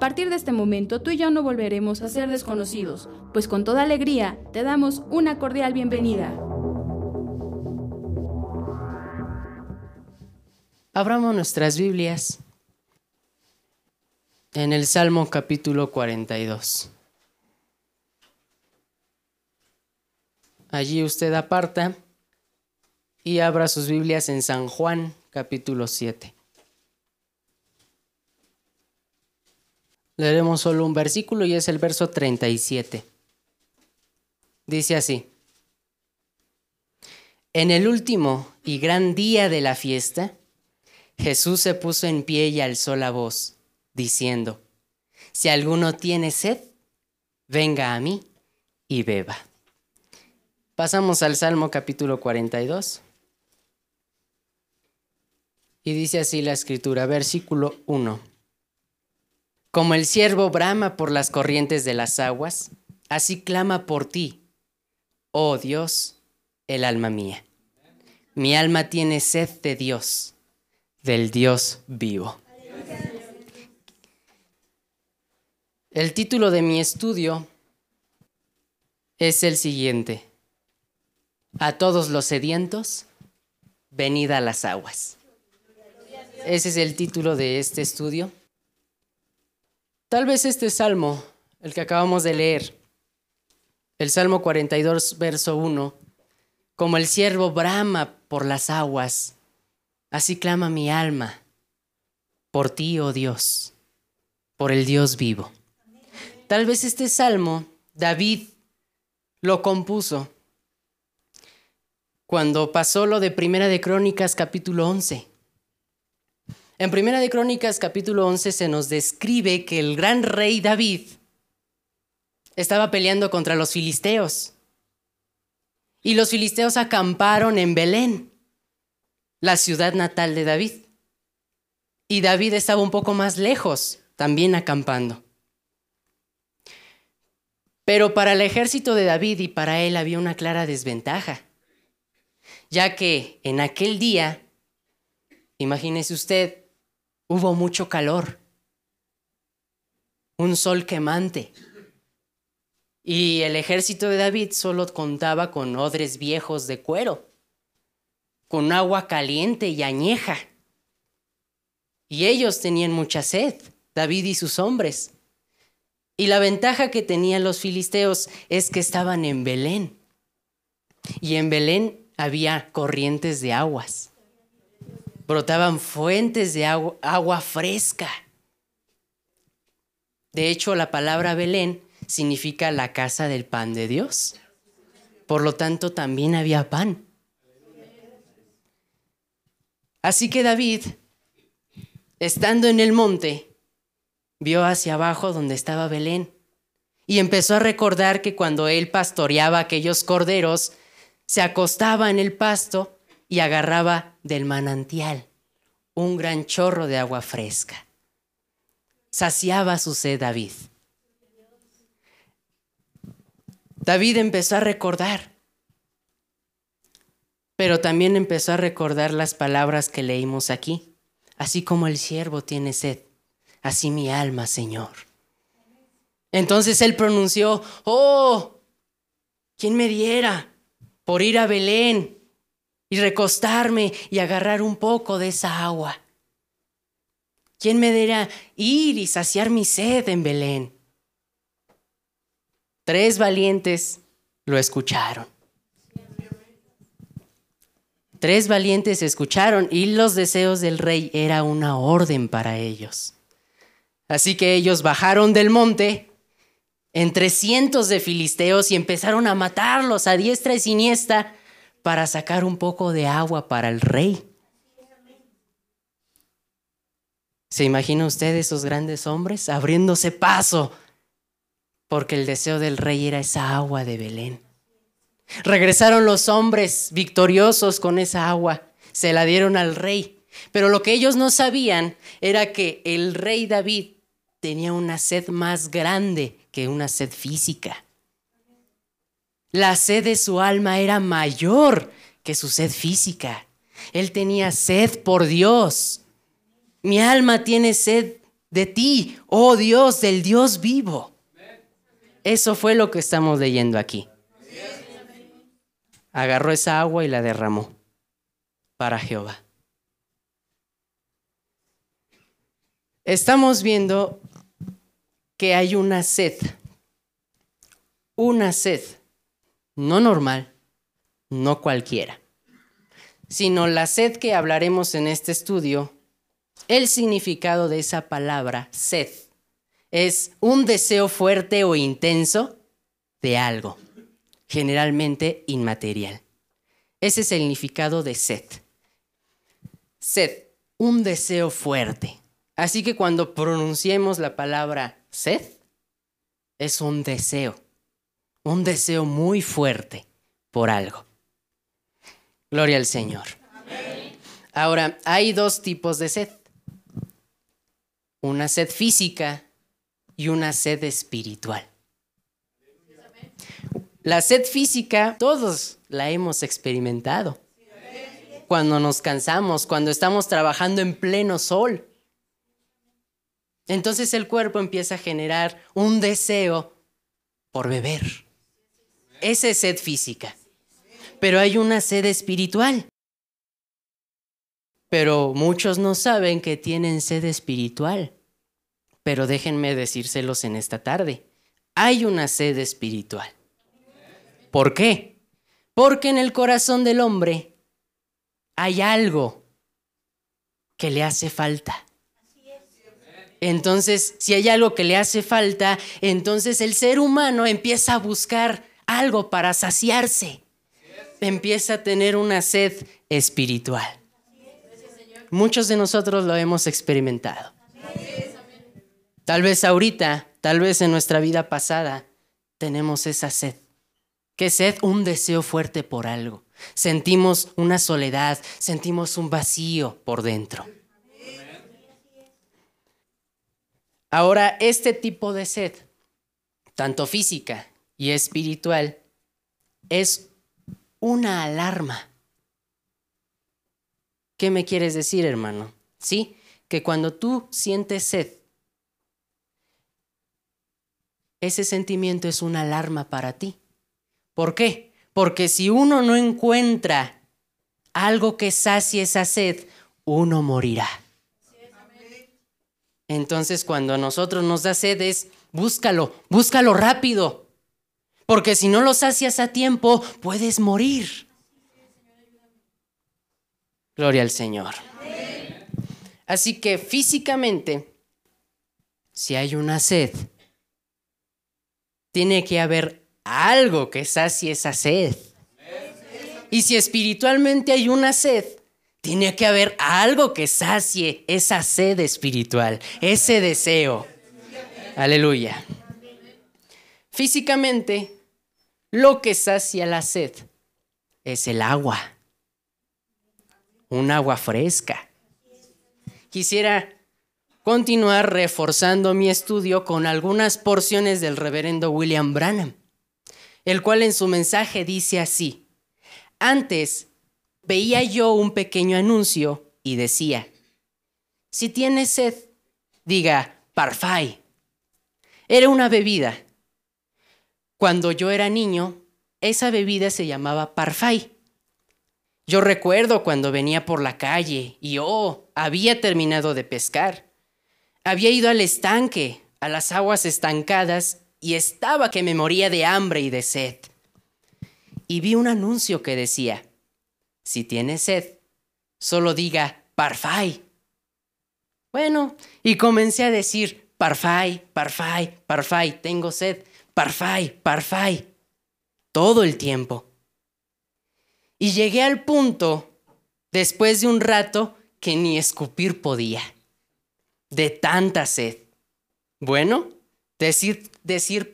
A partir de este momento, tú y yo no volveremos a ser desconocidos, pues con toda alegría te damos una cordial bienvenida. Abramos nuestras Biblias en el Salmo capítulo 42. Allí usted aparta y abra sus Biblias en San Juan capítulo 7. Leeremos solo un versículo y es el verso 37. Dice así. En el último y gran día de la fiesta, Jesús se puso en pie y alzó la voz, diciendo, Si alguno tiene sed, venga a mí y beba. Pasamos al Salmo capítulo 42. Y dice así la escritura, versículo 1. Como el ciervo brama por las corrientes de las aguas, así clama por ti, oh Dios, el alma mía. Mi alma tiene sed de Dios, del Dios vivo. El título de mi estudio es el siguiente. A todos los sedientos, venid a las aguas. Ese es el título de este estudio. Tal vez este salmo, el que acabamos de leer, el Salmo 42, verso 1, como el siervo brama por las aguas, así clama mi alma por ti, oh Dios, por el Dios vivo. Tal vez este salmo David lo compuso cuando pasó lo de Primera de Crónicas capítulo 11. En Primera de Crónicas capítulo 11 se nos describe que el gran rey David estaba peleando contra los filisteos. Y los filisteos acamparon en Belén, la ciudad natal de David. Y David estaba un poco más lejos, también acampando. Pero para el ejército de David y para él había una clara desventaja, ya que en aquel día, imagínese usted, Hubo mucho calor, un sol quemante. Y el ejército de David solo contaba con odres viejos de cuero, con agua caliente y añeja. Y ellos tenían mucha sed, David y sus hombres. Y la ventaja que tenían los filisteos es que estaban en Belén. Y en Belén había corrientes de aguas brotaban fuentes de agua, fresca. De hecho, la palabra Belén significa la casa del pan de Dios. Por lo tanto, también había pan. Así que David, estando en el monte, vio hacia abajo donde estaba Belén y empezó a recordar que cuando él pastoreaba aquellos corderos, se acostaba en el pasto y agarraba del manantial un gran chorro de agua fresca. Saciaba su sed David. David empezó a recordar, pero también empezó a recordar las palabras que leímos aquí. Así como el siervo tiene sed, así mi alma, Señor. Entonces él pronunció, oh, ¿quién me diera por ir a Belén y recostarme y agarrar un poco de esa agua. ¿Quién me diera ir y saciar mi sed en Belén? Tres valientes lo escucharon. Tres valientes escucharon y los deseos del rey era una orden para ellos. Así que ellos bajaron del monte entre cientos de filisteos y empezaron a matarlos a diestra y siniestra para sacar un poco de agua para el rey. ¿Se imagina usted esos grandes hombres abriéndose paso? Porque el deseo del rey era esa agua de Belén. Regresaron los hombres victoriosos con esa agua, se la dieron al rey. Pero lo que ellos no sabían era que el rey David tenía una sed más grande que una sed física. La sed de su alma era mayor que su sed física. Él tenía sed por Dios. Mi alma tiene sed de ti, oh Dios, del Dios vivo. Eso fue lo que estamos leyendo aquí. Agarró esa agua y la derramó para Jehová. Estamos viendo que hay una sed, una sed, no normal, no cualquiera, sino la sed que hablaremos en este estudio, el significado de esa palabra sed es un deseo fuerte o intenso de algo, generalmente inmaterial. Ese es el significado de sed. Sed, un deseo fuerte. Así que cuando pronunciemos la palabra sed es un deseo, un deseo muy fuerte por algo. Gloria al Señor. Ahora, hay dos tipos de sed. Una sed física y una sed espiritual. La sed física, todos la hemos experimentado. Cuando nos cansamos, cuando estamos trabajando en pleno sol, entonces el cuerpo empieza a generar un deseo por beber. Esa es sed física. Pero hay una sed espiritual. Pero muchos no saben que tienen sed espiritual. Pero déjenme decírselos en esta tarde. Hay una sed espiritual. ¿Por qué? Porque en el corazón del hombre hay algo que le hace falta. Entonces, si hay algo que le hace falta, entonces el ser humano empieza a buscar algo para saciarse. Empieza a tener una sed espiritual. Muchos de nosotros lo hemos experimentado. Tal vez ahorita, tal vez en nuestra vida pasada, tenemos esa sed. ¿Qué sed? Un deseo fuerte por algo. Sentimos una soledad, sentimos un vacío por dentro. Ahora, este tipo de sed, tanto física y espiritual, es una alarma. ¿Qué me quieres decir, hermano? Sí, que cuando tú sientes sed, ese sentimiento es una alarma para ti. ¿Por qué? Porque si uno no encuentra algo que sacie esa sed, uno morirá. Entonces cuando a nosotros nos da sed es, búscalo, búscalo rápido. Porque si no lo sacias a tiempo, puedes morir. Gloria al Señor. Así que físicamente, si hay una sed, tiene que haber algo que sacie esa sed. Y si espiritualmente hay una sed, tiene que haber algo que sacie esa sed espiritual, ese deseo. Aleluya. Físicamente, lo que sacia la sed es el agua. Un agua fresca. Quisiera continuar reforzando mi estudio con algunas porciones del reverendo William Branham, el cual en su mensaje dice así, antes veía yo un pequeño anuncio y decía, si tienes sed, diga Parfait. Era una bebida. Cuando yo era niño, esa bebida se llamaba Parfait. Yo recuerdo cuando venía por la calle y oh, había terminado de pescar. Había ido al estanque, a las aguas estancadas, y estaba que me moría de hambre y de sed. Y vi un anuncio que decía, si tiene sed, solo diga parfait. Bueno, y comencé a decir parfait, parfait, parfait, tengo sed. Parfay, parfay, todo el tiempo. Y llegué al punto, después de un rato, que ni escupir podía, de tanta sed. Bueno, decir, decir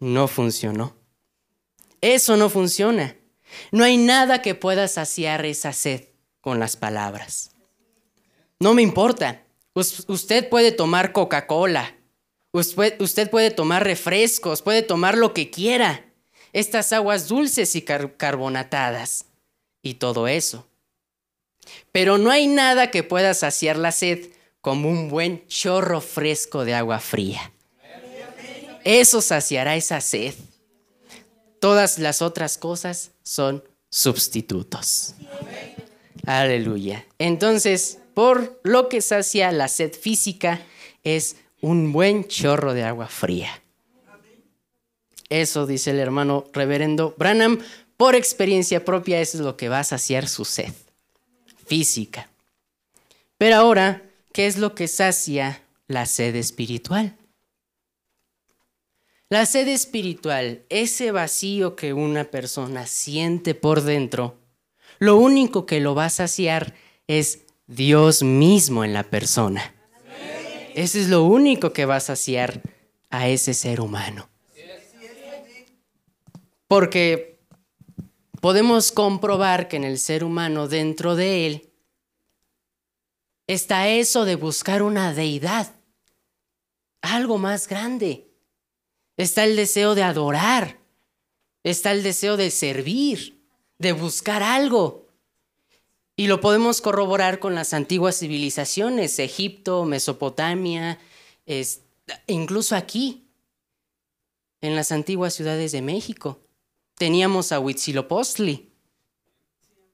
no funcionó. Eso no funciona. No hay nada que pueda saciar esa sed con las palabras. No me importa. Usted puede tomar Coca-Cola. Usted puede tomar refrescos, puede tomar lo que quiera. Estas aguas dulces y carbonatadas. Y todo eso. Pero no hay nada que pueda saciar la sed como un buen chorro fresco de agua fría. Eso saciará esa sed. Todas las otras cosas son sustitutos. Aleluya. Entonces, por lo que sacia la sed física es un buen chorro de agua fría. Eso dice el hermano reverendo Branham, por experiencia propia es lo que va a saciar su sed física. Pero ahora, ¿qué es lo que sacia la sed espiritual? La sed espiritual, ese vacío que una persona siente por dentro, lo único que lo va a saciar es Dios mismo en la persona. Ese es lo único que va a saciar a ese ser humano. Porque podemos comprobar que en el ser humano, dentro de él, está eso de buscar una deidad, algo más grande está el deseo de adorar, está el deseo de servir, de buscar algo. Y lo podemos corroborar con las antiguas civilizaciones, Egipto, Mesopotamia, incluso aquí, en las antiguas ciudades de México. Teníamos a Huitzilopochtli,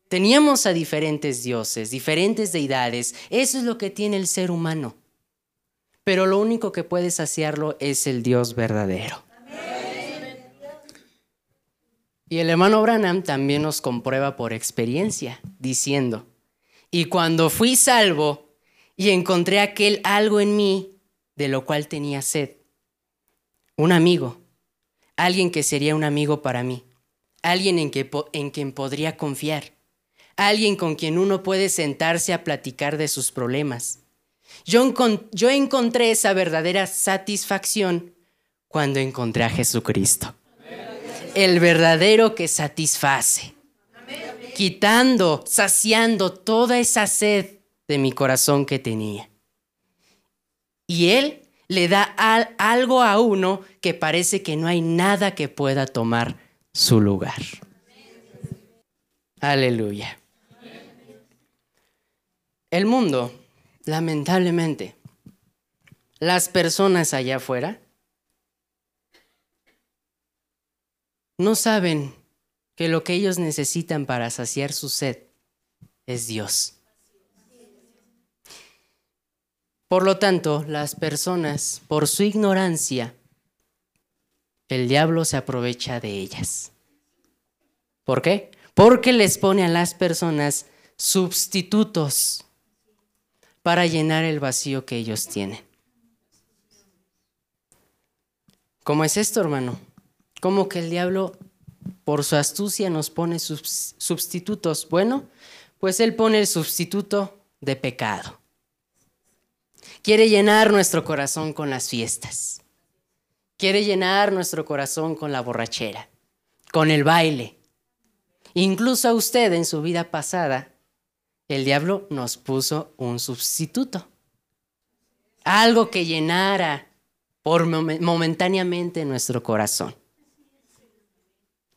teníamos a diferentes dioses, diferentes deidades. Eso es lo que tiene el ser humano pero lo único que puede saciarlo es el Dios verdadero. Y el hermano Branham también nos comprueba por experiencia, diciendo, y cuando fui salvo y encontré aquel algo en mí de lo cual tenía sed, un amigo, alguien que sería un amigo para mí, alguien en, en quien podría confiar, alguien con quien uno puede sentarse a platicar de sus problemas, yo, encontré esa verdadera satisfacción cuando encontré a Jesucristo. El verdadero que satisface. Quitando, saciando toda esa sed de mi corazón que tenía. Y Él le da algo a uno que parece que no hay nada que pueda tomar su lugar. Aleluya. El mundo lamentablemente, las personas allá afuera no saben que lo que ellos necesitan para saciar su sed es Dios. Por lo tanto, las personas, por su ignorancia, el diablo se aprovecha de ellas. ¿Por qué? Porque les pone a las personas sustitutos para llenar el vacío que ellos tienen. ¿Cómo es esto, hermano? ¿Cómo que el diablo, por su astucia, nos pone sustitutos? Bueno, pues él pone el sustituto de pecado. Quiere llenar nuestro corazón con las fiestas. Quiere llenar nuestro corazón con la borrachera, con el baile. Incluso a usted en su vida pasada el diablo nos puso un sustituto. Algo que llenara por momentáneamente nuestro corazón.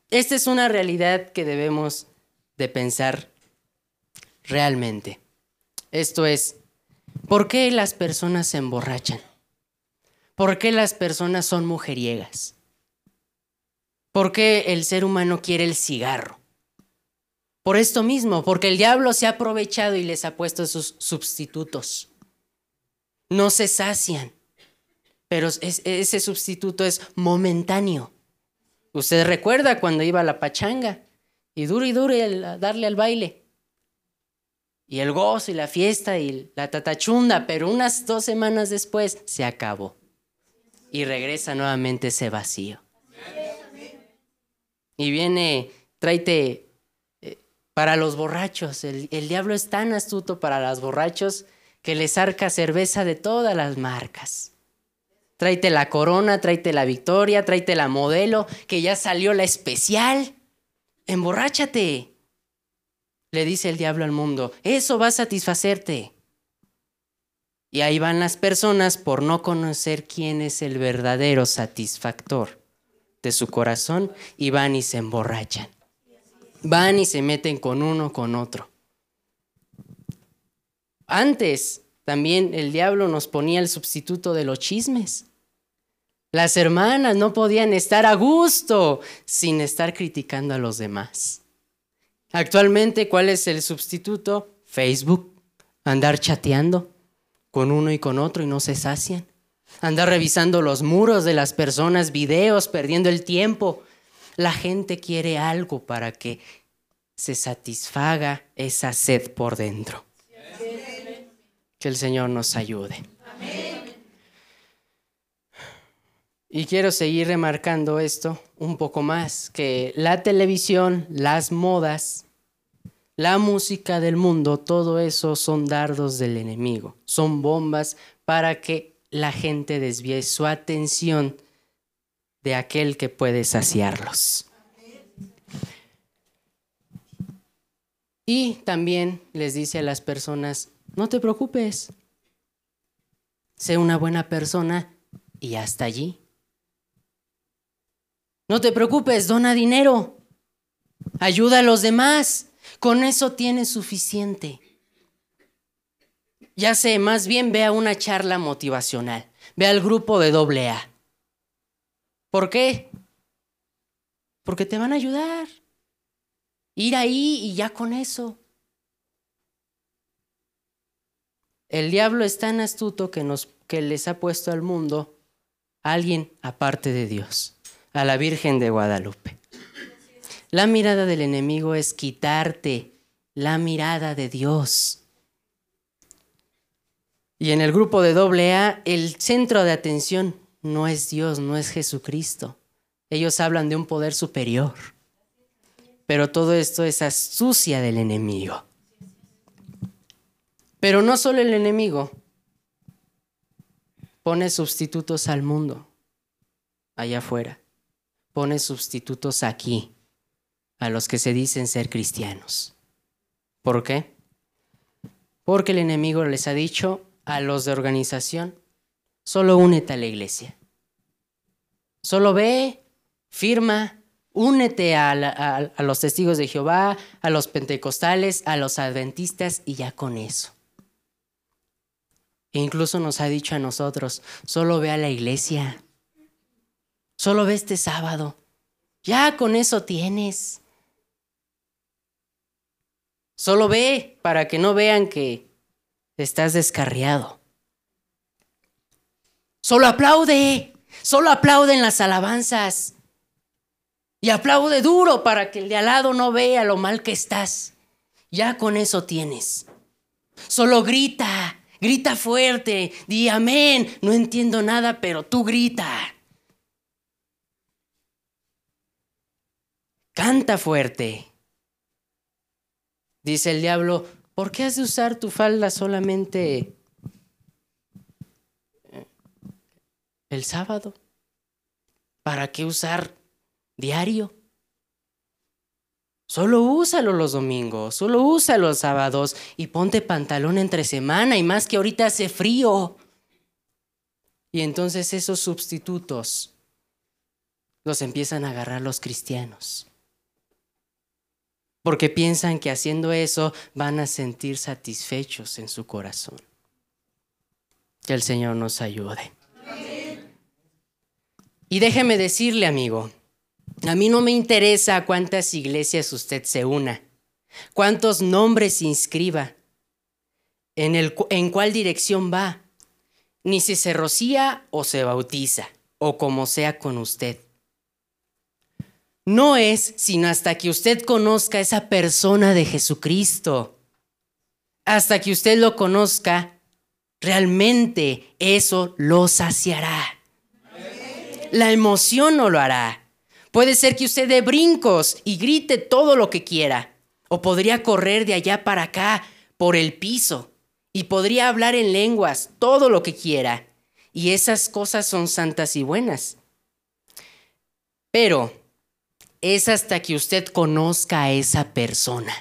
Esta es una realidad que debemos de pensar realmente. Esto es, ¿por qué las personas se emborrachan? ¿Por qué las personas son mujeriegas? ¿Por qué el ser humano quiere el cigarro? Por esto mismo, porque el diablo se ha aprovechado y les ha puesto sus sustitutos. No se sacian, pero ese sustituto es momentáneo. Usted recuerda cuando iba a la pachanga y duro y duro el darle al baile. Y el gozo y la fiesta y la tatachunda, pero unas dos semanas después se acabó. y regresa nuevamente ese vacío. Y viene, tráete eh, para los borrachos. El, el diablo es tan astuto para los borrachos que les arca cerveza de todas las marcas. Tráete la corona, tráete la victoria, tráete la modelo, que ya salió la especial. Emborráchate. Le dice el diablo al mundo, eso va a satisfacerte. Y ahí van las personas por no conocer quién es el verdadero satisfactor de su corazón y van y se emborrachan. Van y se meten con uno, con otro. Antes también el diablo nos ponía el sustituto de los chismes. Las hermanas no podían estar a gusto sin estar criticando a los demás. Actualmente, ¿cuál es el sustituto? Facebook. Andar chateando con uno y con otro y no se sacian. Andar revisando los muros de las personas, videos, perdiendo el tiempo. La gente quiere algo para que se satisfaga esa sed por dentro. Que el Señor nos ayude. Y quiero seguir remarcando esto un poco más, que la televisión, las modas, la música del mundo, todo eso son dardos del enemigo, son bombas para que la gente desvíe su atención de aquel que puede saciarlos. Y también les dice a las personas, no te preocupes, sé una buena persona y hasta allí. No te preocupes, dona dinero, ayuda a los demás, con eso tienes suficiente. Ya sé, más bien ve a una charla motivacional, ve al grupo de doble A. ¿Por qué? Porque te van a ayudar. Ir ahí y ya con eso. El diablo es tan astuto que, nos, que les ha puesto al mundo a alguien aparte de Dios, a la Virgen de Guadalupe. La mirada del enemigo es quitarte la mirada de Dios. Y en el grupo de doble A, el centro de atención no es Dios, no es Jesucristo. Ellos hablan de un poder superior. Pero todo esto es astucia del enemigo. Pero no solo el enemigo pone sustitutos al mundo, allá afuera. Pone sustitutos aquí, a los que se dicen ser cristianos. ¿Por qué? Porque el enemigo les ha dicho a los de organización, solo únete a la iglesia. Solo ve, firma, únete a, a, los testigos de Jehová, a los pentecostales, a los adventistas y ya con eso. E incluso nos ha dicho a nosotros, solo ve a la iglesia, solo ve este sábado, ya con eso tienes. Solo ve para que no vean que estás descarriado. Solo aplaude, solo aplaude en las alabanzas. Y aplaude duro para que el de al lado no vea lo mal que estás. Ya con eso tienes. Solo grita, grita fuerte, di amén. No entiendo nada, pero tú grita. Canta fuerte. Dice el diablo, ¿por qué has de usar tu falda solamente el sábado? ¿Para qué usar diario? Solo úsalo los domingos, solo úsalo los sábados y ponte pantalón entre semana y más que ahorita hace frío. Y entonces esos sustitutos los empiezan a agarrar los cristianos porque piensan que haciendo eso van a sentir satisfechos en su corazón. Que el Señor nos ayude. Y déjeme decirle, amigo, a mí no me interesa cuántas iglesias usted se una, cuántos nombres inscriba, en, el, en cuál dirección va, ni si se rocía o se bautiza, o como sea con usted no es sino hasta que usted conozca esa persona de Jesucristo. Hasta que usted lo conozca, realmente eso lo saciará. La emoción no lo hará. Puede ser que usted dé brincos y grite todo lo que quiera. O podría correr de allá para acá por el piso. Y podría hablar en lenguas, todo lo que quiera. Y esas cosas son santas y buenas. Pero es hasta que usted conozca a esa persona.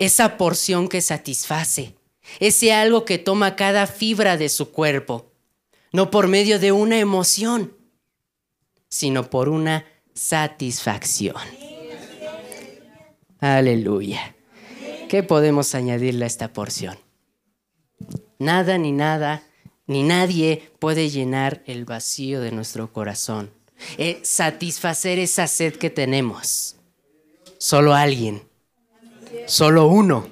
Esa porción que satisface. Ese algo que toma cada fibra de su cuerpo. No por medio de una emoción, sino por una satisfacción. Aleluya. ¿Qué podemos añadirle a esta porción? Nada ni nada, ni nadie puede llenar el vacío de nuestro corazón, eh, satisfacer esa sed que tenemos. Solo alguien, solo uno.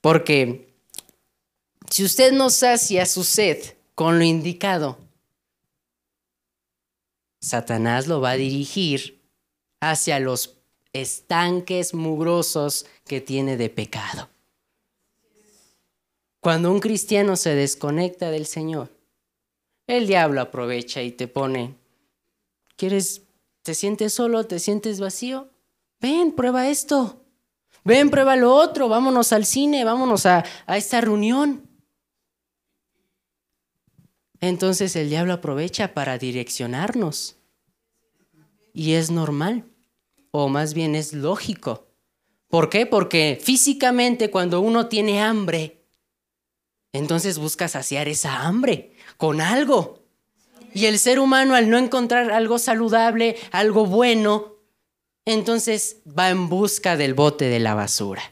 Porque si usted no sacia su sed con lo indicado, Satanás lo va a dirigir hacia los estanques mugrosos que tiene de pecado. Cuando un cristiano se desconecta del Señor, el diablo aprovecha y te pone, ¿quieres, te sientes solo, te sientes vacío? Ven, prueba esto. Ven, prueba lo otro, vámonos al cine, vámonos a, a esta reunión. Entonces el diablo aprovecha para direccionarnos. Y es normal, o más bien es lógico. ¿Por qué? Porque físicamente cuando uno tiene hambre, entonces busca saciar esa hambre con algo. Y el ser humano al no encontrar algo saludable, algo bueno, entonces va en busca del bote de la basura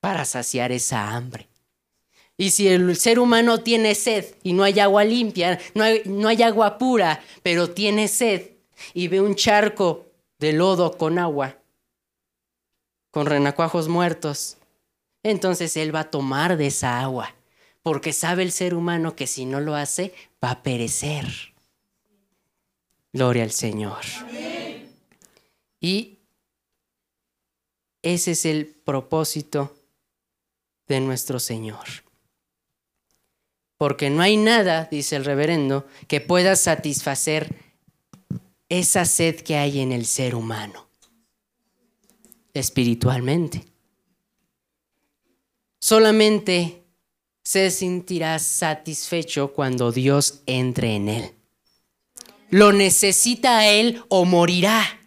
para saciar esa hambre. Y si el ser humano tiene sed y no hay agua limpia, no hay, no hay agua pura, pero tiene sed y ve un charco de lodo con agua, con renacuajos muertos, entonces él va a tomar de esa agua, porque sabe el ser humano que si no lo hace, va a perecer. Gloria al Señor. Y ese es el propósito de nuestro Señor porque no hay nada, dice el reverendo, que pueda satisfacer esa sed que hay en el ser humano, espiritualmente. Solamente se sentirá satisfecho cuando Dios entre en él. Lo necesita a él o morirá.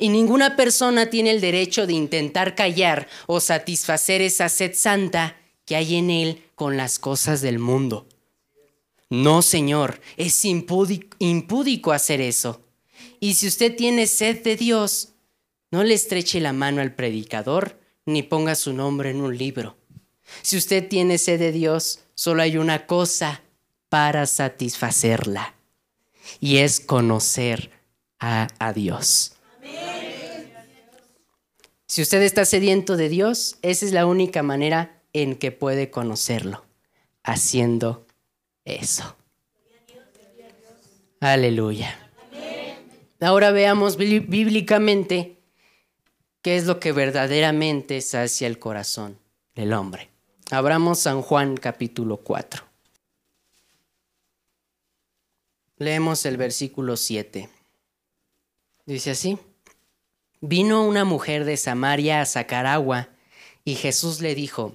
Y ninguna persona tiene el derecho de intentar callar o satisfacer esa sed santa que hay en él con las cosas del mundo. No, Señor, es impúdico, hacer eso. Y si usted tiene sed de Dios, no le estreche la mano al predicador ni ponga su nombre en un libro. Si usted tiene sed de Dios, solo hay una cosa para satisfacerla y es conocer a, a Dios. Si usted está sediento de Dios, esa es la única manera en que puede conocerlo, haciendo eso. Aleluya. Ahora veamos bíblicamente qué es lo que verdaderamente sacia el corazón del hombre. Abramos San Juan capítulo 4. Leemos el versículo 7. Dice así, vino una mujer de Samaria a sacar agua y Jesús le dijo,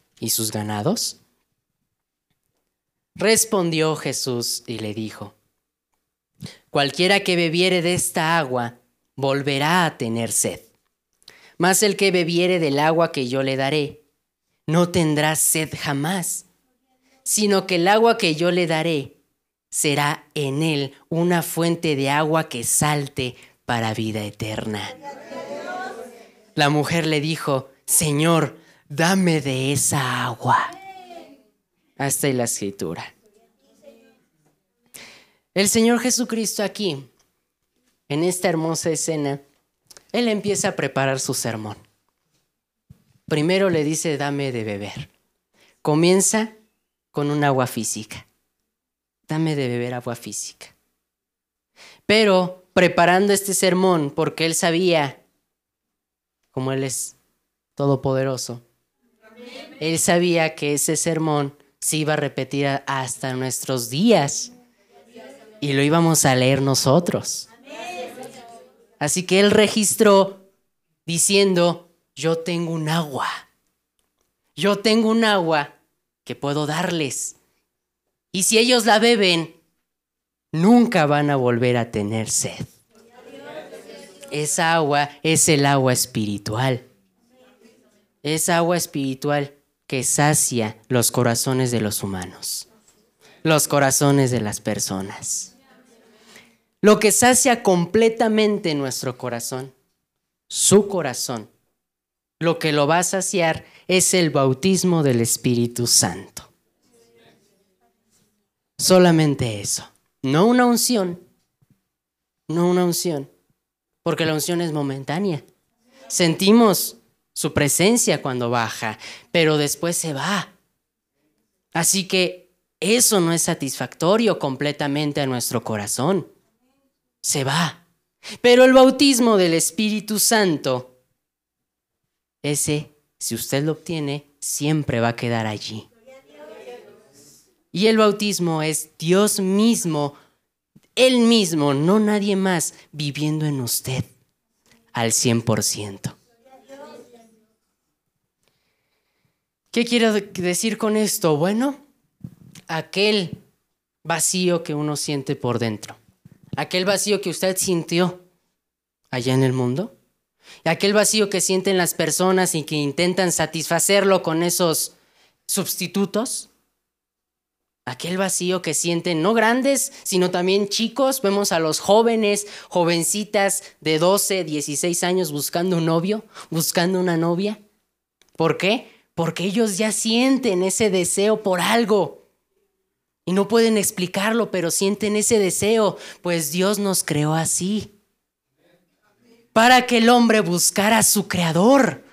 ¿Y sus ganados? Respondió Jesús y le dijo, Cualquiera que bebiere de esta agua volverá a tener sed. Mas el que bebiere del agua que yo le daré, no tendrá sed jamás, sino que el agua que yo le daré será en él una fuente de agua que salte para vida eterna. La mujer le dijo, Señor, dame de esa agua. Hasta ahí la escritura. El Señor Jesucristo aquí, en esta hermosa escena, Él empieza a preparar su sermón. Primero le dice, dame de beber. Comienza con un agua física. Dame de beber agua física. Pero preparando este sermón, porque Él sabía, como Él es todopoderoso, Él sabía que ese sermón se iba a repetir hasta nuestros días y lo íbamos a leer nosotros. Así que él registró diciendo, yo tengo un agua, yo tengo un agua que puedo darles. Y si ellos la beben, nunca van a volver a tener sed. Esa agua es el agua espiritual. Es agua espiritual que sacia los corazones de los humanos, los corazones de las personas. Lo que sacia completamente nuestro corazón, su corazón, lo que lo va a saciar es el bautismo del Espíritu Santo. Solamente eso. No una unción. No una unción. Porque la unción es momentánea. Sentimos su presencia cuando baja, pero después se va. Así que eso no es satisfactorio completamente a nuestro corazón se va. Pero el bautismo del Espíritu Santo, ese, si usted lo obtiene, siempre va a quedar allí. Y el bautismo es Dios mismo, Él mismo, no nadie más, viviendo en usted al 100%. ¿Qué quiero decir con esto? Bueno, aquel vacío que uno siente por dentro aquel vacío que usted sintió allá en el mundo, aquel vacío que sienten las personas y que intentan satisfacerlo con esos sustitutos, aquel vacío que sienten no grandes, sino también chicos, vemos a los jóvenes, jovencitas de 12, 16 años buscando un novio, buscando una novia. ¿Por qué? Porque ellos ya sienten ese deseo por algo. Y no pueden explicarlo, pero sienten ese deseo, pues Dios nos creó así. Para que el hombre buscara a su creador.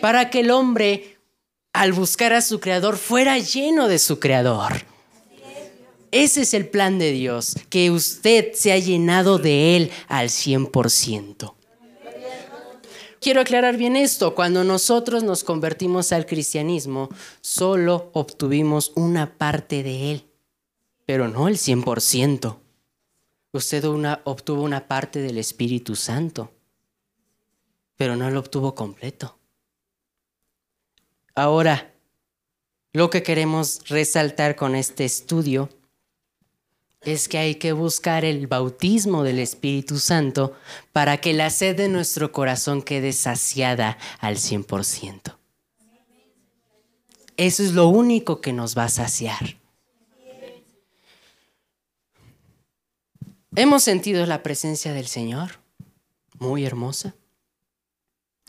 Para que el hombre, al buscar a su creador, fuera lleno de su creador. Ese es el plan de Dios, que usted se ha llenado de Él al 100%. Quiero aclarar bien esto, cuando nosotros nos convertimos al cristianismo, solo obtuvimos una parte de él, pero no el 100%. Usted una, obtuvo una parte del Espíritu Santo, pero no lo obtuvo completo. Ahora, lo que queremos resaltar con este estudio es que hay que buscar el bautismo del Espíritu Santo para que la sed de nuestro corazón quede saciada al 100%. Eso es lo único que nos va a saciar. Hemos sentido la presencia del Señor, muy hermosa.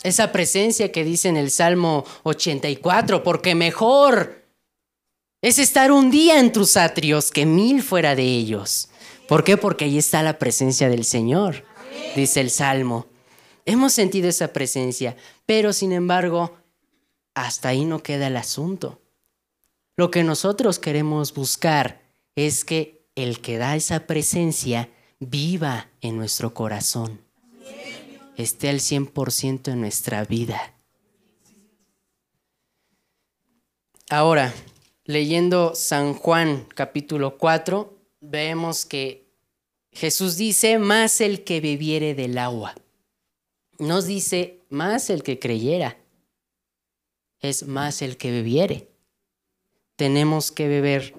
Esa presencia que dice en el Salmo 84, porque mejor es estar un día en tus atrios que mil fuera de ellos. ¿Por qué? Porque ahí está la presencia del Señor, dice el Salmo. Hemos sentido esa presencia, pero sin embargo, hasta ahí no queda el asunto. Lo que nosotros queremos buscar es que el que da esa presencia viva en nuestro corazón, esté al 100% en nuestra vida. Ahora, leyendo San Juan capítulo 4, vemos que Jesús dice, más el que bebiere del agua. Nos dice, más el que creyera. Es más el que bebiere. Tenemos que beber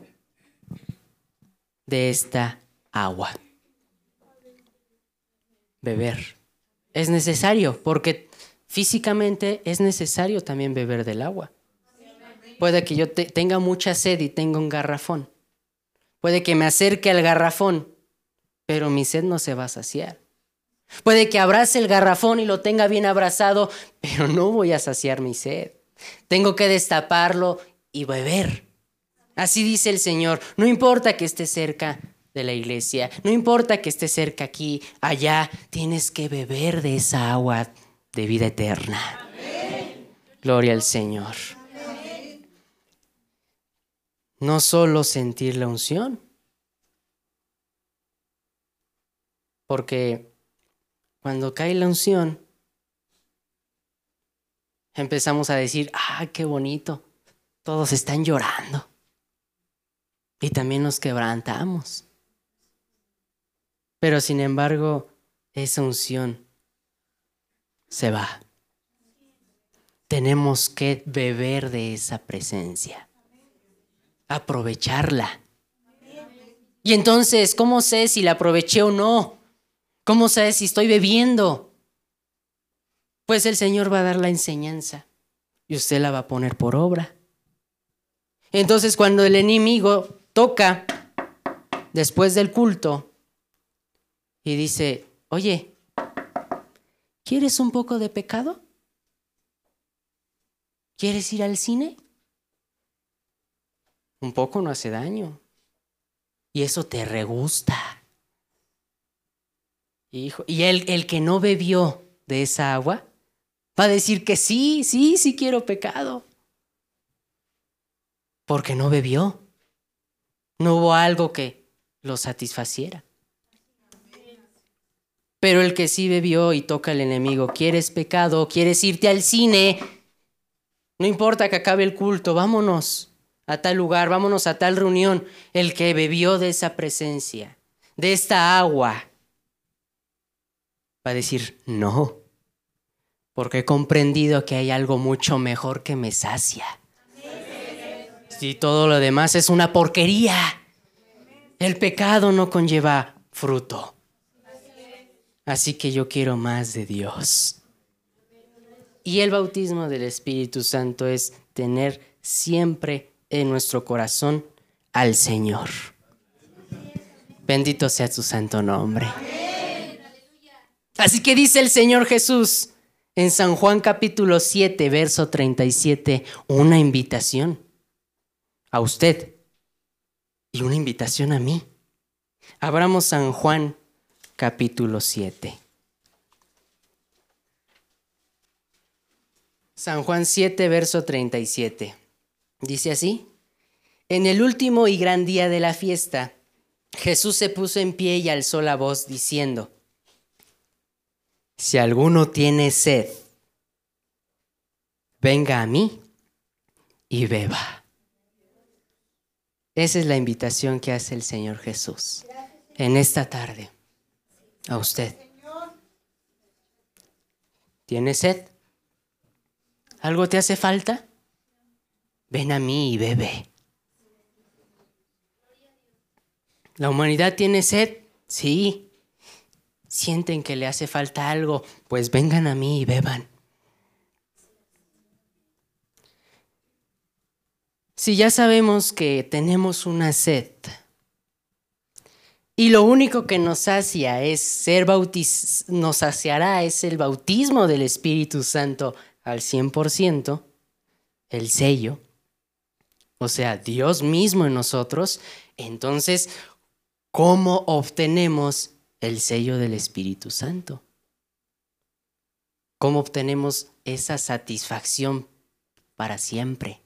de esta agua. beber. Es necesario, porque físicamente es necesario también beber del agua. Puede que yo tenga mucha sed y tenga un garrafón. Puede que me acerque al garrafón, pero mi sed no se va a saciar. Puede que abrace el garrafón y lo tenga bien abrazado, pero no voy a saciar mi sed. Tengo que destaparlo y beber. Así dice el Señor. No importa que esté cerca de la iglesia, no importa que esté cerca aquí, allá, tienes que beber de esa agua de vida eterna. Gloria al Señor. No solo sentir la unción, porque cuando cae la unción, empezamos a decir, ah, qué bonito, todos están llorando. Y también nos quebrantamos. Pero sin embargo, esa unción se va. Tenemos que beber de esa presencia, aprovecharla. Y entonces, ¿cómo sé si la aproveché o no? ¿Cómo sé si estoy bebiendo? Pues el Señor va a dar la enseñanza y usted la va a poner por obra. Entonces cuando el enemigo toca después del culto y dice, oye, ¿quieres un poco de pecado? ¿Quieres ir al cine? Un poco no hace daño. Y eso te regusta. Y el, el que no bebió de esa agua va a decir que sí, sí, sí quiero pecado. Porque no bebió. No hubo algo que lo satisfaciera. Pero el que sí bebió y toca al enemigo, ¿quieres pecado? ¿Quieres irte al cine? No importa que acabe el culto, vámonos a tal lugar, vámonos a tal reunión. El que bebió de esa presencia, de esta agua, va a decir, no, porque he comprendido que hay algo mucho mejor que me sacia. Si todo lo demás es una porquería, el pecado no conlleva fruto. Así que yo quiero más de Dios. Y el bautismo del Espíritu Santo es tener siempre en nuestro corazón al Señor. Bendito sea su santo nombre. Así que dice el Señor Jesús en San Juan capítulo 7, verso 37, una invitación a usted y una invitación a mí. Abramos San Juan capítulo 7. San Juan 7, verso 37. Dice así, en el último y gran día de la fiesta, Jesús se puso en pie y alzó la voz diciendo, si alguno tiene sed, venga a mí y beba. Esa es la invitación que hace el Señor Jesús en esta tarde a usted. ¿Tiene sed? ¿Algo te hace falta? Ven a mí y bebe. ¿La humanidad tiene sed? Sí sienten que le hace falta algo, pues vengan a mí y beban. Si ya sabemos que tenemos una sed y lo único que nos sacia es ser bautiz nos saciará es el bautismo del Espíritu Santo al 100%, el sello, o sea, Dios mismo en nosotros, entonces, ¿cómo obtenemos el sello del Espíritu Santo. ¿Cómo obtenemos esa satisfacción para siempre?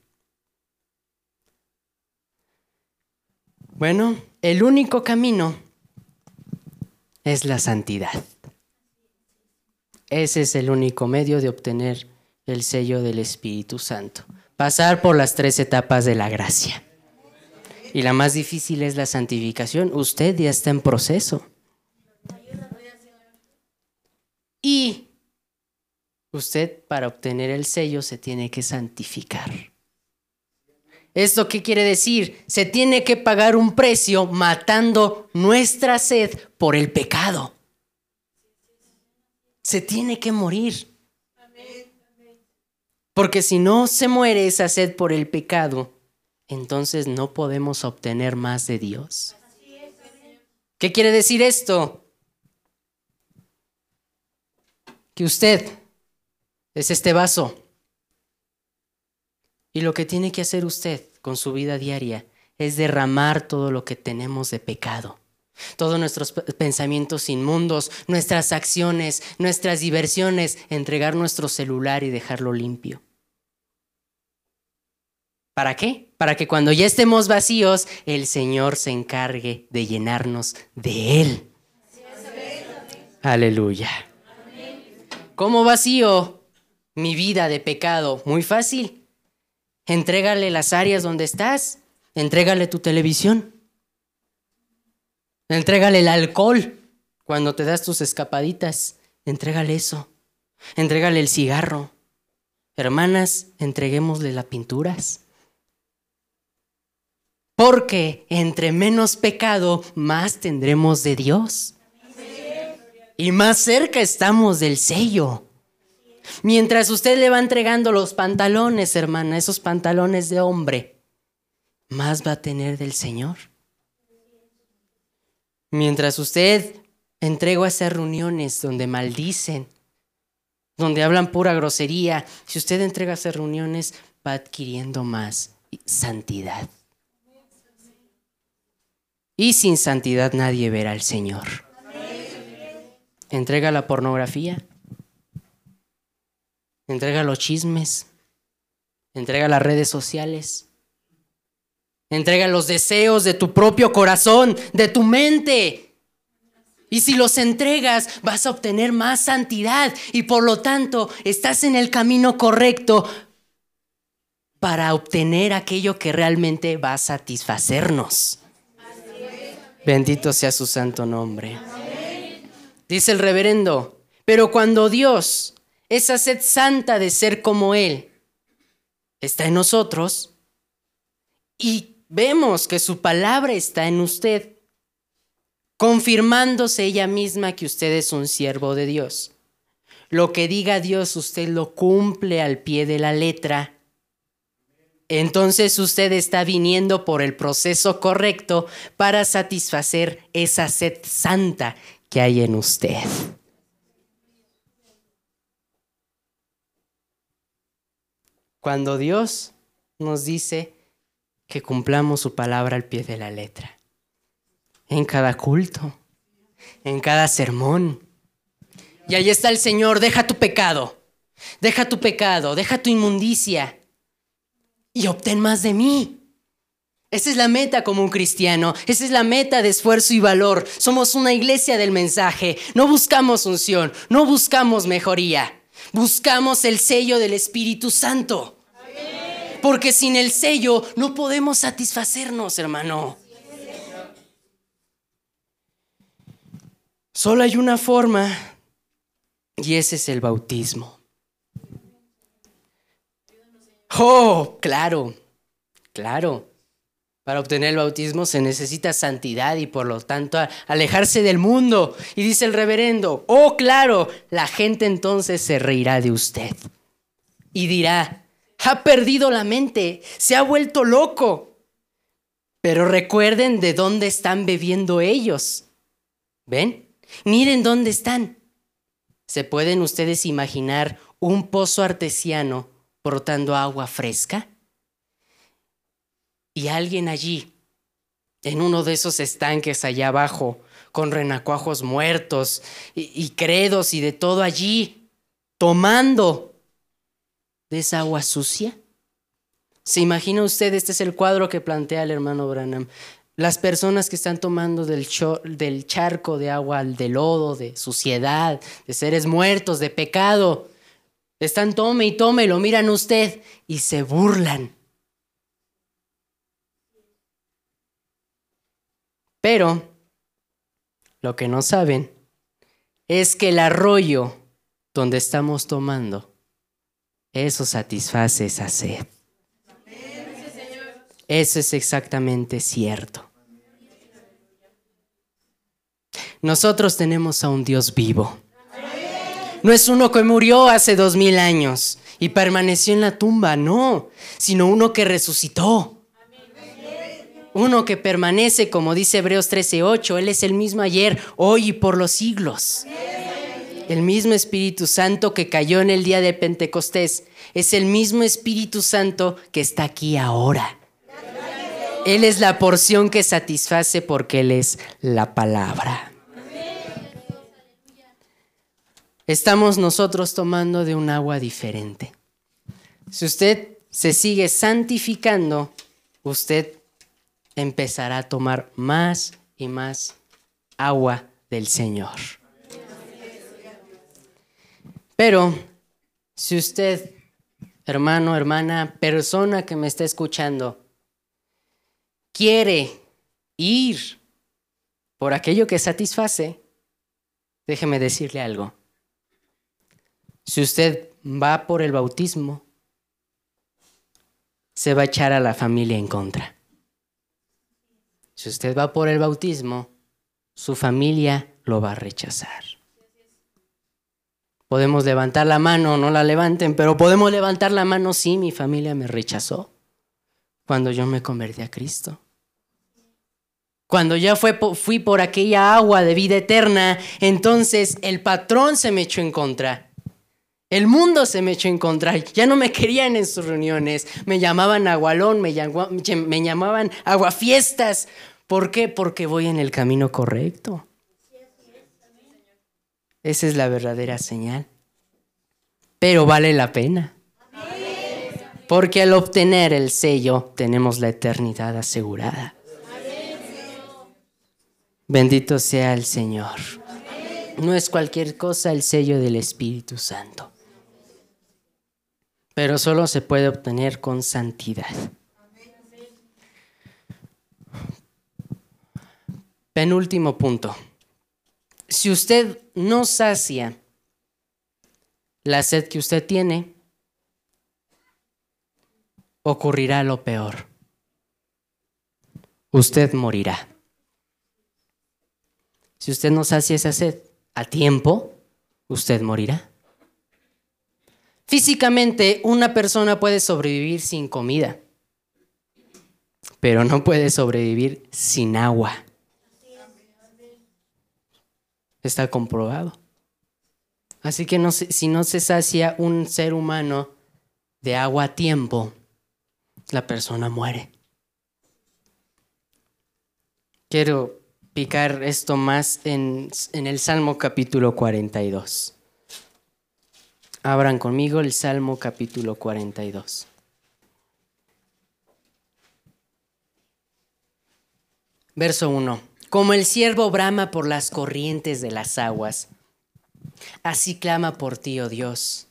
Bueno, el único camino es la santidad. Ese es el único medio de obtener el sello del Espíritu Santo. Pasar por las tres etapas de la gracia. Y la más difícil es la santificación. Usted ya está en proceso. Y usted para obtener el sello se tiene que santificar. ¿Esto qué quiere decir? Se tiene que pagar un precio matando nuestra sed por el pecado. Se tiene que morir. Porque si no se muere esa sed por el pecado, entonces no podemos obtener más de Dios. ¿Qué quiere decir esto? Que usted es este vaso. Y lo que tiene que hacer usted con su vida diaria es derramar todo lo que tenemos de pecado. Todos nuestros pensamientos inmundos, nuestras acciones, nuestras diversiones, entregar nuestro celular y dejarlo limpio. ¿Para qué? Para que cuando ya estemos vacíos, el Señor se encargue de llenarnos de Él. Aleluya. ¿Cómo vacío mi vida de pecado? Muy fácil. Entrégale las áreas donde estás. Entrégale tu televisión. Entrégale el alcohol cuando te das tus escapaditas. Entrégale eso. Entrégale el cigarro. Hermanas, entreguémosle las pinturas. Porque entre menos pecado, más tendremos de Dios. Y más cerca estamos del sello. Mientras usted le va entregando los pantalones, hermana, esos pantalones de hombre, más va a tener del Señor. Mientras usted entrega esas reuniones donde maldicen, donde hablan pura grosería, si usted entrega esas reuniones, va adquiriendo más santidad. Y sin santidad nadie verá al Señor. Entrega la pornografía. Entrega los chismes. Entrega las redes sociales. Entrega los deseos de tu propio corazón, de tu mente. Y si los entregas, vas a obtener más santidad y por lo tanto estás en el camino correcto para obtener aquello que realmente va a satisfacernos. Bendito sea su santo nombre. Dice el reverendo, pero cuando Dios, esa sed santa de ser como Él, está en nosotros y vemos que su palabra está en usted, confirmándose ella misma que usted es un siervo de Dios. Lo que diga Dios, usted lo cumple al pie de la letra. Entonces usted está viniendo por el proceso correcto para satisfacer esa sed santa que hay en usted. Cuando Dios nos dice, que cumplamos su palabra al pie de la letra. En cada culto, en cada sermón. Y ahí está el Señor, deja tu pecado, deja tu pecado, deja tu inmundicia y obtén más de mí. Esa es la meta como un cristiano, esa es la meta de esfuerzo y valor. Somos una iglesia del mensaje, no buscamos unción, no buscamos mejoría, buscamos el sello del Espíritu Santo. Porque sin el sello no podemos satisfacernos, hermano. Solo hay una forma y ese es el bautismo. Oh, claro, claro. Para obtener el bautismo se necesita santidad y por lo tanto alejarse del mundo. Y dice el reverendo, oh, claro, la gente entonces se reirá de usted y dirá, ha perdido la mente, se ha vuelto loco. Pero recuerden de dónde están bebiendo ellos. ¿Ven? Miren dónde están. ¿Se pueden ustedes imaginar un pozo artesiano brotando agua fresca? Y alguien allí, en uno de esos estanques allá abajo, con renacuajos muertos y, credos y de todo allí, tomando de esa agua sucia? ¿Se imagina usted? Este es el cuadro que plantea el hermano Branham. Las personas que están tomando del, del charco de agua, de lodo, de suciedad, de seres muertos, de pecado, están tome y tome, lo miran usted y se burlan. Pero lo que no saben es que el arroyo donde estamos tomando eso satisface esa sed. Eso es exactamente cierto. Nosotros tenemos a un Dios vivo, No es uno que murió hace dos mil años y permaneció en la tumba, no, sino uno que resucitó. Uno que permanece, como dice Hebreos 13:8, Él es el mismo ayer, hoy y por los siglos. El mismo Espíritu Santo que cayó en el día de Pentecostés es el mismo Espíritu Santo que está aquí ahora. Él es la porción que satisface porque Él es la palabra. Estamos nosotros tomando de un agua diferente. Si usted se sigue santificando, usted empezará a tomar más y más agua del Señor. Pero si usted, hermano, hermana, persona que me está escuchando, quiere ir por aquello que satisface, déjeme decirle algo. Si usted va por el bautismo, se va a echar a la familia en contra. Si usted va por el bautismo, su familia lo va a rechazar. Podemos levantar la mano, no la levanten, pero podemos levantar la mano, sí, mi familia me rechazó cuando yo me convertí a Cristo. Cuando ya fui por aquella agua de vida eterna, entonces el patrón se me echó en contra. El mundo se me echó en contra. Ya no me querían en sus reuniones. Me llamaban agualón, me, me llamaban aguafiestas. ¿Por qué? Porque voy en el camino correcto. Esa es la verdadera señal. Pero vale la pena. Porque al obtener el sello tenemos la eternidad asegurada. Bendito sea el Señor. No es cualquier cosa el sello del Espíritu Santo. Pero solo se puede obtener con santidad. Penúltimo punto. Si usted no sacia la sed que usted tiene, ocurrirá lo peor. Usted morirá. Si usted no sacia esa sed a tiempo, usted morirá. Físicamente, una persona puede sobrevivir sin comida, pero no puede sobrevivir sin agua. Está comprobado. Así que no, si no se sacia un ser humano de agua a tiempo, la persona muere. Quiero picar esto más en, en el Salmo capítulo 42. Abran conmigo el Salmo capítulo 42. Verso 1. Como el siervo brama por las corrientes de las aguas, así clama por ti, oh Dios,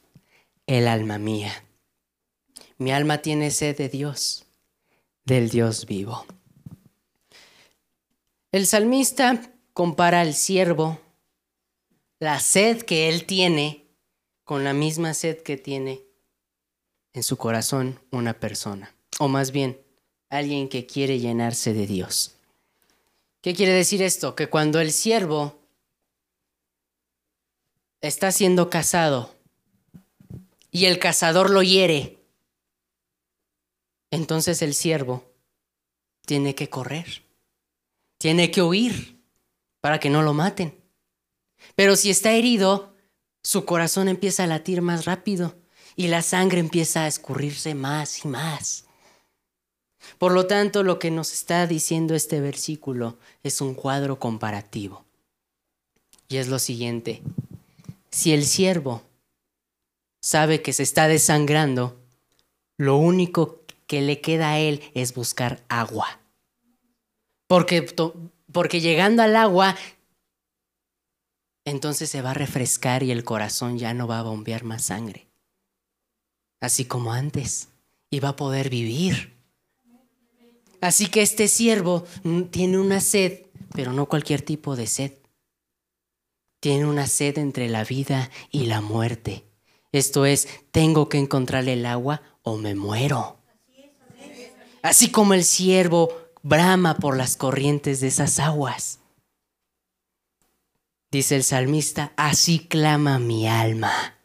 el alma mía. Mi alma tiene sed de Dios, del Dios vivo. El salmista compara al siervo, la sed que él tiene, con la misma sed que tiene en su corazón una persona, o más bien alguien que quiere llenarse de Dios. ¿Qué quiere decir esto? Que cuando el siervo está siendo cazado y el cazador lo hiere, entonces el siervo tiene que correr, tiene que huir para que no lo maten. Pero si está herido, su corazón empieza a latir más rápido y la sangre empieza a escurrirse más y más. Por lo tanto, lo que nos está diciendo este versículo es un cuadro comparativo. Y es lo siguiente. Si el siervo sabe que se está desangrando, lo único que le queda a él es buscar agua. Porque, porque llegando al agua, entonces se va a refrescar y el corazón ya no va a bombear más sangre. Así como antes. Y va a poder vivir. Así que este siervo tiene una sed, pero no cualquier tipo de sed. Tiene una sed entre la vida y la muerte. Esto es, tengo que encontrar el agua o me muero. Así como el siervo brama por las corrientes de esas aguas. Dice el salmista, así clama mi alma.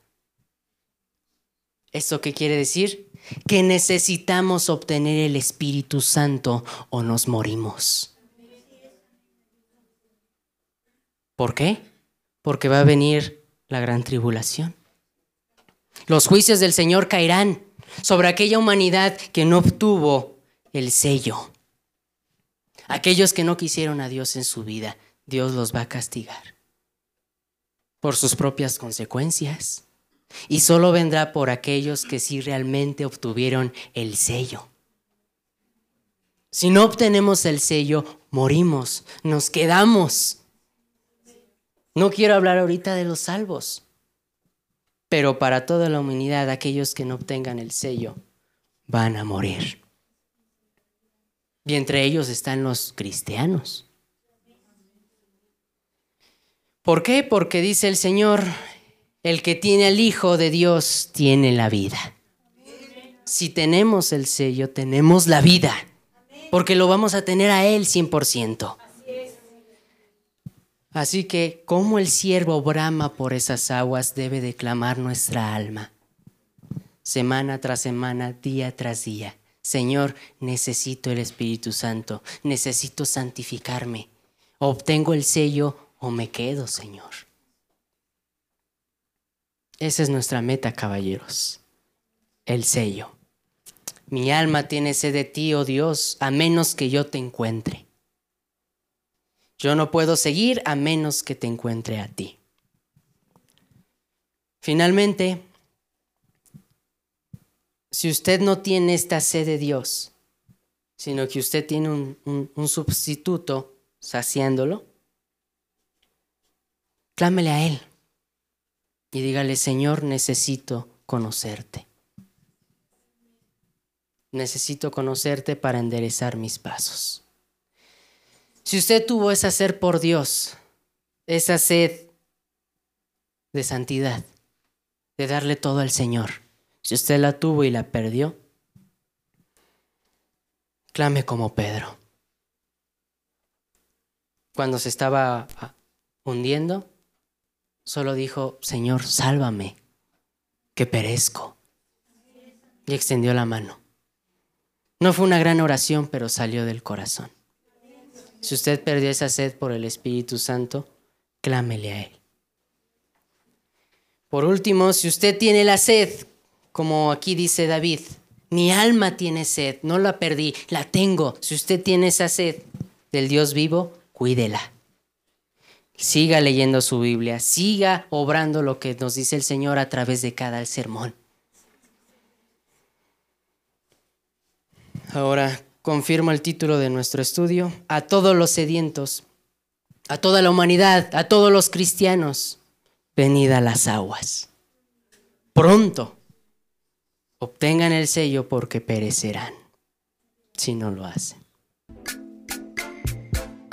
¿Esto qué quiere decir? Que necesitamos obtener el Espíritu Santo o nos morimos. ¿Por qué? Porque va a venir la gran tribulación. Los juicios del Señor caerán sobre aquella humanidad que no obtuvo el sello. Aquellos que no quisieron a Dios en su vida, Dios los va a castigar por sus propias consecuencias. Y solo vendrá por aquellos que sí realmente obtuvieron el sello. Si no obtenemos el sello, morimos, nos quedamos. No quiero hablar ahorita de los salvos, pero para toda la humanidad, aquellos que no obtengan el sello van a morir. Y entre ellos están los cristianos. ¿Por qué? Porque dice el Señor, el que tiene al Hijo de Dios tiene la vida. Si tenemos el sello, tenemos la vida, porque lo vamos a tener a Él 100%. Así que, como el siervo brama por esas aguas, debe declamar nuestra alma, semana tras semana, día tras día. Señor, necesito el Espíritu Santo, necesito santificarme. Obtengo el sello o me quedo, Señor. Esa es nuestra meta, caballeros. El sello. Mi alma tiene sed de ti, oh Dios, a menos que yo te encuentre. Yo no puedo seguir a menos que te encuentre a ti. Finalmente, si usted no tiene esta sed de Dios, sino que usted tiene un, un sustituto saciándolo, clámele a Él y dígale, Señor, necesito conocerte. Necesito conocerte para enderezar mis pasos. Si usted tuvo esa sed por Dios, esa sed de santidad, de darle todo al Señor, si usted la tuvo y la perdió, clame como Pedro. Cuando se estaba hundiendo, solo dijo, Señor, sálvame, que perezco. Y extendió la mano. No fue una gran oración, pero salió del corazón. Si usted perdió esa sed por el Espíritu Santo, clámele a Él. Por último, si usted tiene la sed, como aquí dice David, mi alma tiene sed, no la perdí, la tengo. Si usted tiene esa sed del Dios vivo, cuídela. Siga leyendo su Biblia, siga obrando lo que nos dice el Señor a través de cada sermón. Ahora confirmo el título de nuestro estudio, a todos los sedientos, a toda la humanidad, a todos los cristianos, venid a las aguas. Pronto obtengan el sello porque perecerán si no lo hacen.